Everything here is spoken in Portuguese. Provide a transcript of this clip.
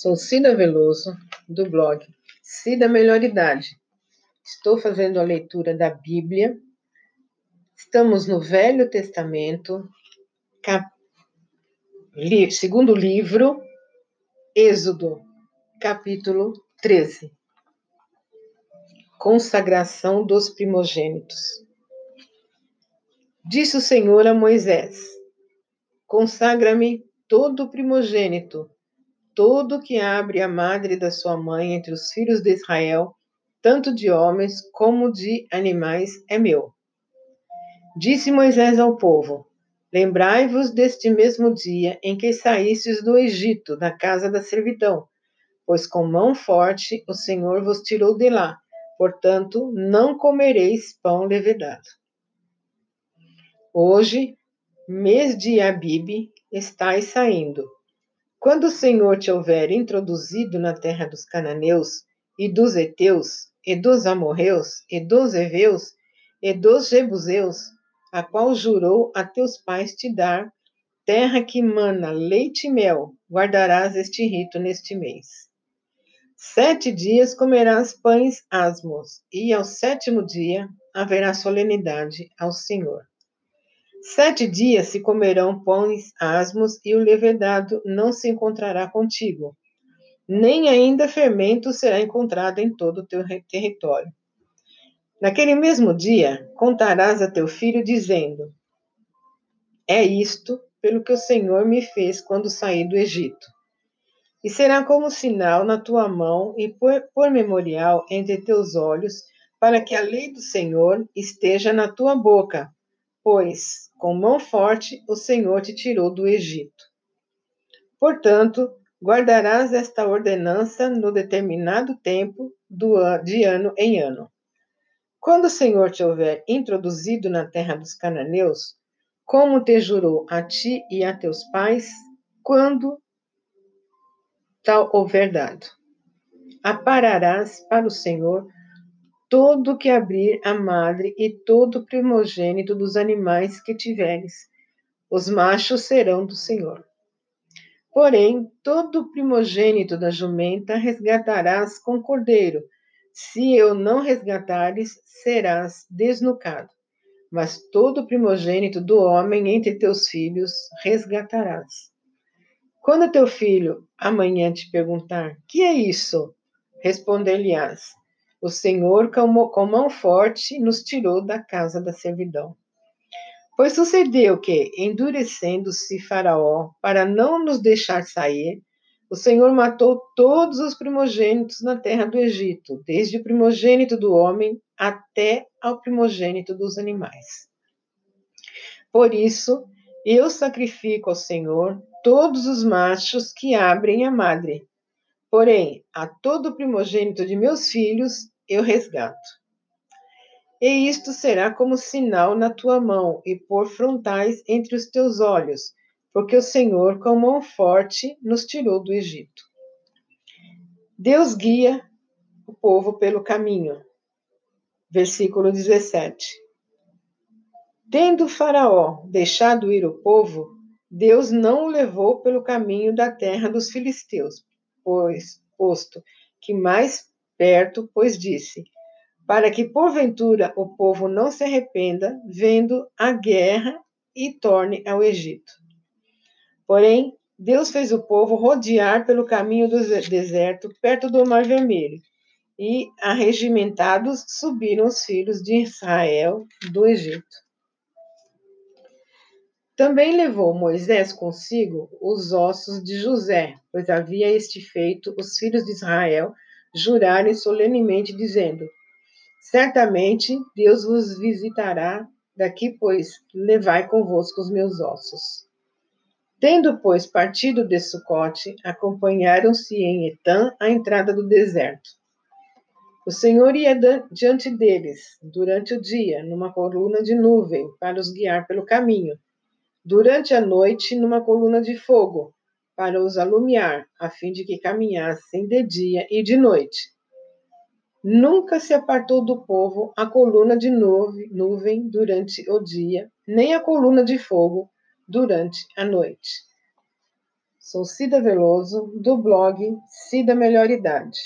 Sou Cida Veloso, do blog Cida Melhor Idade. Estou fazendo a leitura da Bíblia. Estamos no Velho Testamento, cap... li... segundo livro, Êxodo, capítulo 13. Consagração dos primogênitos. Disse o Senhor a Moisés: Consagra-me todo primogênito todo que abre a madre da sua mãe entre os filhos de Israel, tanto de homens como de animais, é meu. Disse Moisés ao povo: Lembrai-vos deste mesmo dia em que saístes do Egito, da casa da servidão, pois com mão forte o Senhor vos tirou de lá. Portanto, não comereis pão levedado. Hoje, mês de Abibe, estáis saindo quando o Senhor te houver introduzido na terra dos cananeus, e dos heteus, e dos amorreus, e dos heveus, e dos jebuseus, a qual jurou a teus pais te dar, terra que mana leite e mel, guardarás este rito neste mês. Sete dias comerás pães asmos, e ao sétimo dia haverá solenidade ao Senhor. Sete dias se comerão pães asmos, e o levedado não se encontrará contigo, nem ainda fermento será encontrado em todo o teu território. Naquele mesmo dia, contarás a teu filho, dizendo: É isto pelo que o Senhor me fez quando saí do Egito. E será como sinal na tua mão e por, por memorial entre teus olhos, para que a lei do Senhor esteja na tua boca, pois com mão forte o Senhor te tirou do Egito. Portanto, guardarás esta ordenança no determinado tempo de ano em ano. Quando o Senhor te houver introduzido na terra dos cananeus, como te jurou a ti e a teus pais, quando tal houver dado. Apararás para o Senhor todo que abrir a madre e todo primogênito dos animais que tiveres. Os machos serão do Senhor. Porém, todo primogênito da jumenta resgatarás com cordeiro. Se eu não resgatares, serás desnucado. Mas todo primogênito do homem entre teus filhos resgatarás. Quando teu filho amanhã te perguntar: Que é isso? Responder-lhe-ás: o Senhor, com mão forte, nos tirou da casa da servidão. Pois sucedeu que, endurecendo-se Faraó para não nos deixar sair, o Senhor matou todos os primogênitos na terra do Egito, desde o primogênito do homem até ao primogênito dos animais. Por isso, eu sacrifico ao Senhor todos os machos que abrem a madre, Porém, a todo primogênito de meus filhos eu resgato. E isto será como sinal na tua mão e por frontais entre os teus olhos, porque o Senhor, com mão forte, nos tirou do Egito. Deus guia o povo pelo caminho. Versículo 17. Tendo Faraó deixado ir o povo, Deus não o levou pelo caminho da terra dos filisteus, pois, posto que mais perto, pois disse: Para que porventura o povo não se arrependa, vendo a guerra e torne ao Egito. Porém, Deus fez o povo rodear pelo caminho do deserto, perto do Mar Vermelho, e, arregimentados, subiram os filhos de Israel do Egito. Também levou Moisés consigo os ossos de José, pois havia este feito os filhos de Israel jurarem solenemente, dizendo: Certamente Deus vos visitará daqui, pois levai convosco os meus ossos. Tendo, pois, partido de Sucote, acompanharam-se em Etã a entrada do deserto. O Senhor ia diante deles durante o dia, numa coluna de nuvem, para os guiar pelo caminho durante a noite numa coluna de fogo, para os alumiar, a fim de que caminhassem de dia e de noite. Nunca se apartou do povo a coluna de nuvem durante o dia, nem a coluna de fogo durante a noite. Sou Cida Veloso, do blog Cida Melhor Idade.